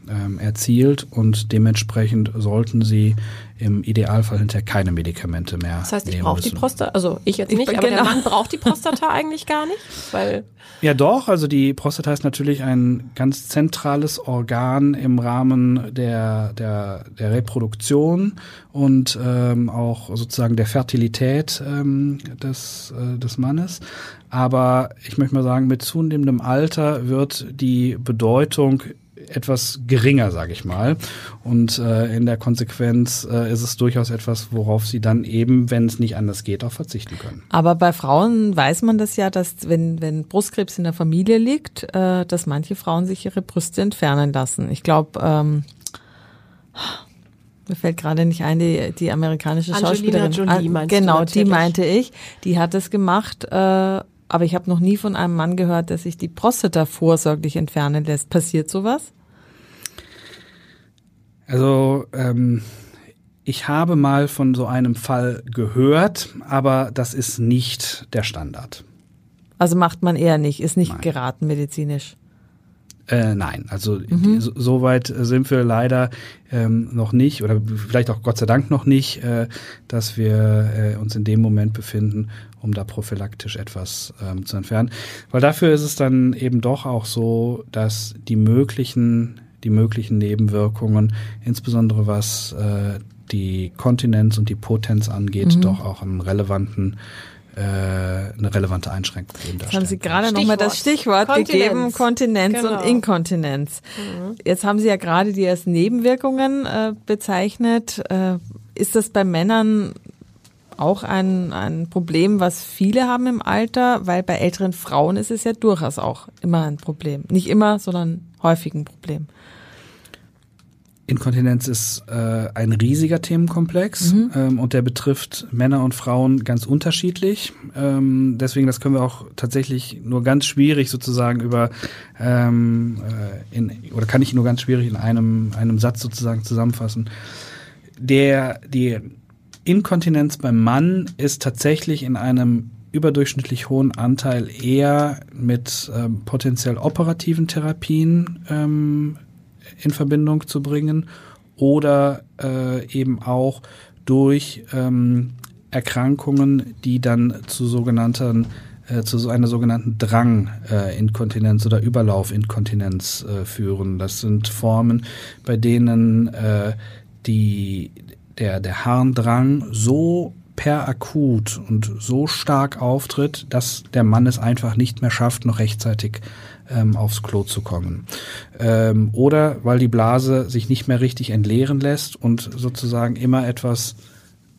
ähm, erzielt und dementsprechend sollten sie im Idealfall hinterher keine Medikamente mehr. Das heißt, ich brauche die Prostata, also ich jetzt nicht, ich aber genau. der Mann braucht die Prostata eigentlich gar nicht, weil ja doch, also die Prostata ist natürlich ein ganz zentrales Organ im Rahmen der der der Reproduktion und ähm, auch sozusagen der Fertilität ähm, des äh, des Mannes. Aber ich möchte mal sagen, mit zunehmendem Alter wird die Bedeutung etwas geringer, sage ich mal. Und äh, in der Konsequenz äh, ist es durchaus etwas, worauf sie dann eben, wenn es nicht anders geht, auch verzichten können. Aber bei Frauen weiß man das ja, dass wenn, wenn Brustkrebs in der Familie liegt, äh, dass manche Frauen sich ihre Brüste entfernen lassen. Ich glaube, ähm, mir fällt gerade nicht ein, die, die amerikanische Angelina Schauspielerin. Jolie meinst genau, du die meinte ich. Die hat es gemacht. Äh, aber ich habe noch nie von einem Mann gehört, der sich die Prostata vorsorglich entfernen lässt. Passiert sowas? Also ähm, ich habe mal von so einem Fall gehört, aber das ist nicht der Standard. Also macht man eher nicht, ist nicht Nein. geraten medizinisch. Äh, nein, also mhm. so, so, weit sind wir leider ähm, noch nicht oder vielleicht auch Gott sei Dank noch nicht, äh, dass wir äh, uns in dem Moment befinden, um da prophylaktisch etwas ähm, zu entfernen. Weil dafür ist es dann eben doch auch so, dass die möglichen die möglichen Nebenwirkungen, insbesondere was äh, die Kontinenz und die Potenz angeht, mhm. doch auch einen relevanten äh, eine relevante Einschränkung geben. Jetzt haben Sie gerade nochmal das Stichwort Kontinenz. gegeben, Kontinenz genau. und Inkontinenz. Mhm. Jetzt haben Sie ja gerade die ersten Nebenwirkungen äh, bezeichnet. Äh, ist das bei Männern auch ein, ein Problem, was viele haben im Alter? Weil bei älteren Frauen ist es ja durchaus auch immer ein Problem. Nicht immer, sondern häufig ein Problem. Inkontinenz ist äh, ein riesiger Themenkomplex mhm. ähm, und der betrifft Männer und Frauen ganz unterschiedlich. Ähm, deswegen, das können wir auch tatsächlich nur ganz schwierig sozusagen über ähm, äh, in, oder kann ich nur ganz schwierig in einem einem Satz sozusagen zusammenfassen. Der die Inkontinenz beim Mann ist tatsächlich in einem überdurchschnittlich hohen Anteil eher mit ähm, potenziell operativen Therapien ähm, in Verbindung zu bringen oder äh, eben auch durch ähm, Erkrankungen, die dann zu sogenannten äh, zu so einer sogenannten Dranginkontinenz äh, oder Überlaufinkontinenz äh, führen. Das sind Formen, bei denen äh, die, der, der Harndrang so per akut und so stark auftritt, dass der Mann es einfach nicht mehr schafft, noch rechtzeitig ähm, aufs Klo zu kommen. Ähm, oder weil die Blase sich nicht mehr richtig entleeren lässt und sozusagen immer etwas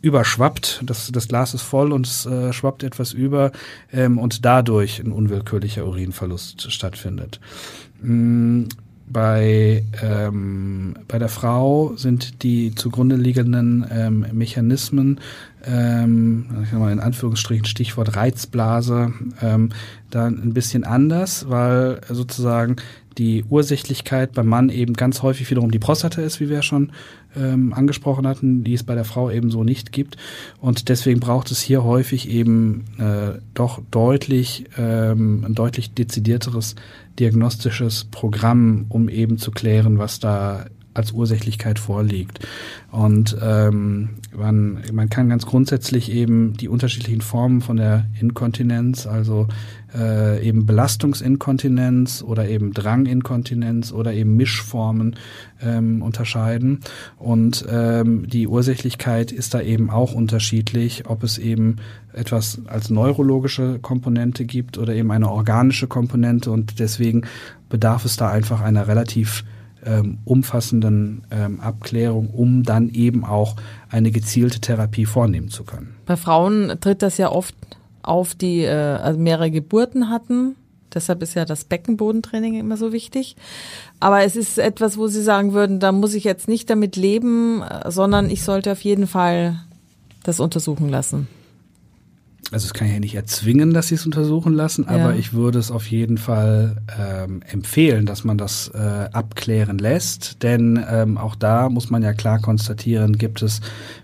überschwappt. Das, das Glas ist voll und es äh, schwappt etwas über ähm, und dadurch ein unwillkürlicher Urinverlust stattfindet. Bei, ähm, bei der Frau sind die zugrunde liegenden ähm, Mechanismen, ähm, in Anführungsstrichen Stichwort Reizblase, ähm, dann ein bisschen anders, weil sozusagen die Ursächlichkeit beim Mann eben ganz häufig wiederum die Prostata ist, wie wir ja schon ähm, angesprochen hatten, die es bei der Frau eben so nicht gibt. Und deswegen braucht es hier häufig eben äh, doch deutlich, ähm, ein deutlich dezidierteres diagnostisches Programm, um eben zu klären, was da als Ursächlichkeit vorliegt. Und ähm, man, man kann ganz grundsätzlich eben die unterschiedlichen Formen von der Inkontinenz, also äh, eben Belastungsinkontinenz oder eben Dranginkontinenz oder eben Mischformen ähm, unterscheiden. Und ähm, die Ursächlichkeit ist da eben auch unterschiedlich, ob es eben etwas als neurologische Komponente gibt oder eben eine organische Komponente. Und deswegen bedarf es da einfach einer relativ ähm, umfassenden ähm, Abklärung, um dann eben auch eine gezielte Therapie vornehmen zu können. Bei Frauen tritt das ja oft auf, die äh, also mehrere Geburten hatten. Deshalb ist ja das Beckenbodentraining immer so wichtig. Aber es ist etwas, wo Sie sagen würden, da muss ich jetzt nicht damit leben, äh, sondern ich sollte auf jeden Fall das untersuchen lassen also es kann ich ja nicht erzwingen, dass sie es untersuchen lassen, aber ja. ich würde es auf jeden Fall ähm, empfehlen, dass man das äh, abklären lässt, denn ähm, auch da muss man ja klar konstatieren, gibt es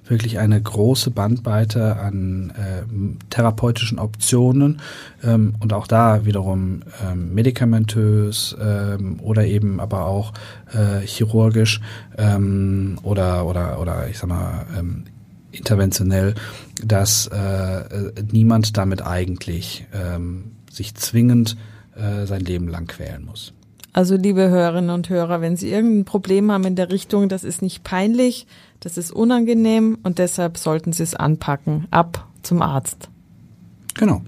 wirklich eine große Bandbreite an äh, therapeutischen Optionen ähm, und auch da wiederum ähm, medikamentös ähm, oder eben aber auch äh, chirurgisch ähm, oder oder oder ich sag mal ähm, interventionell, dass äh, niemand damit eigentlich ähm, sich zwingend äh, sein Leben lang quälen muss. Also liebe Hörerinnen und Hörer, wenn Sie irgendein Problem haben in der Richtung, das ist nicht peinlich, das ist unangenehm und deshalb sollten Sie es anpacken. Ab zum Arzt. Genau.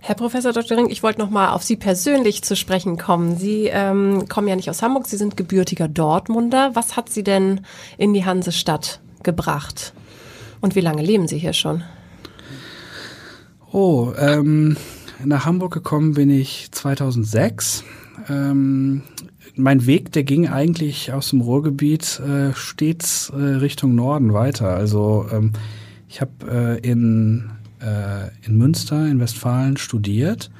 Herr Professor Dr. Ring, ich wollte noch mal auf Sie persönlich zu sprechen kommen. Sie ähm, kommen ja nicht aus Hamburg, Sie sind gebürtiger Dortmunder. Was hat Sie denn in die Hansestadt gebracht? Und wie lange leben Sie hier schon? Oh, ähm, nach Hamburg gekommen bin ich 2006. Ähm, mein Weg, der ging eigentlich aus dem Ruhrgebiet äh, stets äh, Richtung Norden weiter. Also ähm, ich habe äh, in, äh, in Münster in Westfalen studiert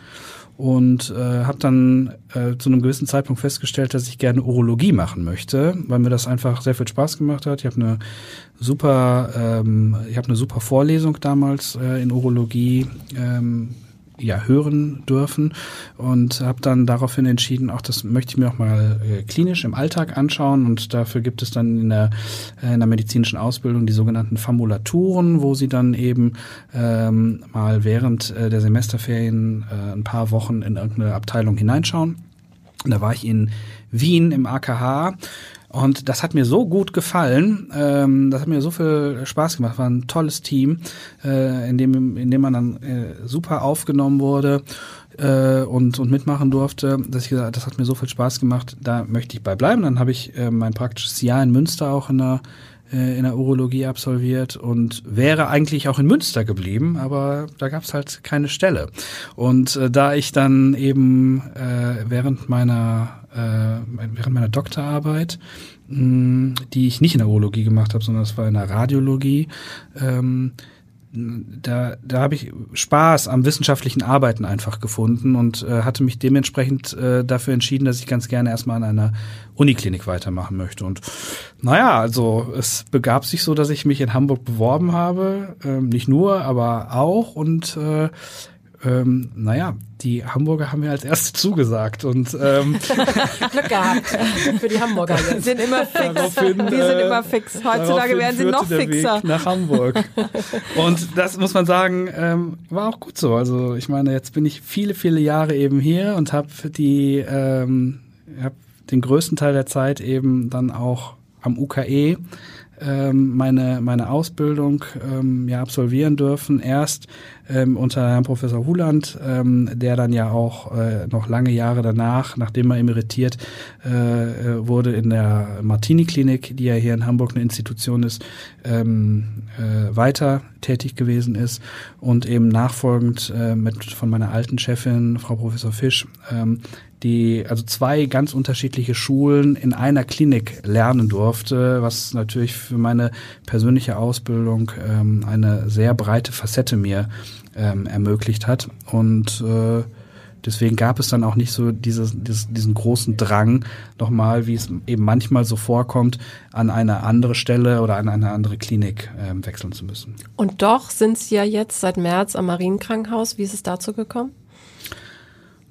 und äh, habe dann äh, zu einem gewissen Zeitpunkt festgestellt, dass ich gerne Urologie machen möchte, weil mir das einfach sehr viel Spaß gemacht hat. Ich habe eine super, ähm, ich habe eine super Vorlesung damals äh, in Urologie ähm, ja, hören dürfen und habe dann daraufhin entschieden, auch das möchte ich mir auch mal äh, klinisch im Alltag anschauen und dafür gibt es dann in der, äh, in der medizinischen Ausbildung die sogenannten Famulaturen, wo sie dann eben ähm, mal während äh, der Semesterferien äh, ein paar Wochen in irgendeine Abteilung hineinschauen. Und da war ich in Wien im AKH und das hat mir so gut gefallen, ähm, das hat mir so viel Spaß gemacht, war ein tolles Team, äh, in, dem, in dem man dann äh, super aufgenommen wurde äh, und, und mitmachen durfte, dass ich gesagt das hat mir so viel Spaß gemacht, da möchte ich bei bleiben. Dann habe ich äh, mein praktisches Jahr in Münster auch in der äh, in der Urologie absolviert und wäre eigentlich auch in Münster geblieben, aber da gab es halt keine Stelle. Und äh, da ich dann eben äh, während meiner während meiner Doktorarbeit, die ich nicht in der Urologie gemacht habe, sondern es war in der Radiologie, ähm, da, da habe ich Spaß am wissenschaftlichen Arbeiten einfach gefunden und äh, hatte mich dementsprechend äh, dafür entschieden, dass ich ganz gerne erstmal an einer Uniklinik weitermachen möchte. Und naja, also es begab sich so, dass ich mich in Hamburg beworben habe, ähm, nicht nur, aber auch und äh, ähm, naja, die Hamburger haben mir als erste zugesagt und ähm, *laughs* Glück gehabt für die Hamburger. *laughs* Die sind immer fix. Daraufhin, die sind immer fix. Heutzutage werden sie noch fixer. nach Hamburg. *laughs* und das muss man sagen, ähm, war auch gut so. Also ich meine, jetzt bin ich viele, viele Jahre eben hier und habe die, ähm, hab den größten Teil der Zeit eben dann auch am UKE ähm, meine, meine Ausbildung ähm, ja, absolvieren dürfen. Erst ähm, unter Herrn Professor Huland, ähm, der dann ja auch äh, noch lange Jahre danach, nachdem er emeritiert äh, äh, wurde in der Martini-Klinik, die ja hier in Hamburg eine Institution ist, ähm, äh, weiter tätig gewesen ist und eben nachfolgend äh, mit von meiner alten Chefin, Frau Professor Fisch, ähm, die also zwei ganz unterschiedliche Schulen in einer Klinik lernen durfte, was natürlich für meine persönliche Ausbildung ähm, eine sehr breite Facette mir ähm, ermöglicht hat. Und äh, deswegen gab es dann auch nicht so dieses, dieses, diesen großen Drang, nochmal, wie es eben manchmal so vorkommt, an eine andere Stelle oder an eine andere Klinik ähm, wechseln zu müssen. Und doch sind Sie ja jetzt seit März am Marienkrankenhaus. Wie ist es dazu gekommen?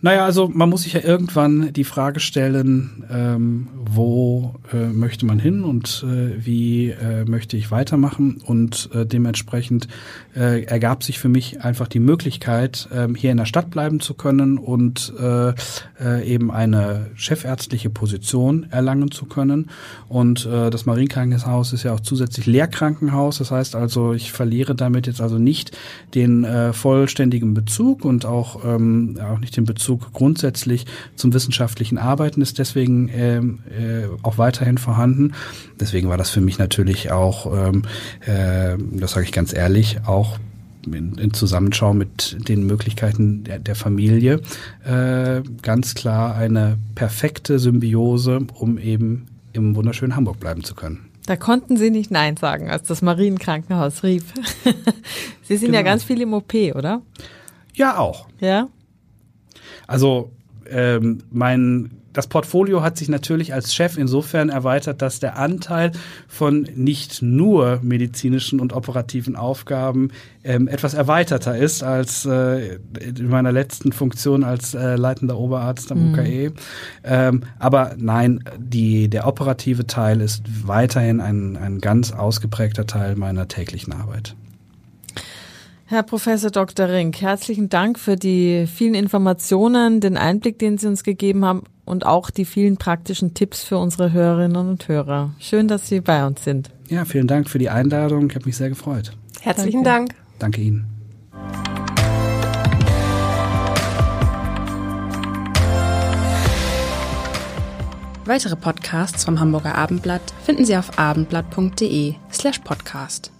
Naja, also man muss sich ja irgendwann die Frage stellen, ähm, wo äh, möchte man hin und äh, wie äh, möchte ich weitermachen. Und äh, dementsprechend äh, ergab sich für mich einfach die Möglichkeit, äh, hier in der Stadt bleiben zu können und äh, äh, eben eine chefärztliche Position erlangen zu können. Und äh, das Marienkrankenhaus ist ja auch zusätzlich Lehrkrankenhaus. Das heißt also, ich verliere damit jetzt also nicht den äh, vollständigen Bezug und auch, ähm, auch nicht den Bezug Bezug grundsätzlich zum wissenschaftlichen Arbeiten ist deswegen ähm, äh, auch weiterhin vorhanden. Deswegen war das für mich natürlich auch, ähm, äh, das sage ich ganz ehrlich, auch in, in Zusammenschau mit den Möglichkeiten der, der Familie äh, ganz klar eine perfekte Symbiose, um eben im wunderschönen Hamburg bleiben zu können. Da konnten Sie nicht Nein sagen, als das Marienkrankenhaus rief. *laughs* Sie sind genau. ja ganz viel im OP, oder? Ja, auch. Ja. Also ähm, mein das Portfolio hat sich natürlich als Chef insofern erweitert, dass der Anteil von nicht nur medizinischen und operativen Aufgaben ähm, etwas erweiterter ist als äh, in meiner letzten Funktion als äh, leitender Oberarzt am mhm. UKE. Ähm, aber nein, die, der operative Teil ist weiterhin ein, ein ganz ausgeprägter Teil meiner täglichen Arbeit. Herr Professor Dr. Rink, herzlichen Dank für die vielen Informationen, den Einblick, den Sie uns gegeben haben und auch die vielen praktischen Tipps für unsere Hörerinnen und Hörer. Schön, dass Sie bei uns sind. Ja, vielen Dank für die Einladung. Ich habe mich sehr gefreut. Herzlichen Dank. Danke Ihnen. Weitere Podcasts vom Hamburger Abendblatt finden Sie auf abendblatt.de slash podcast.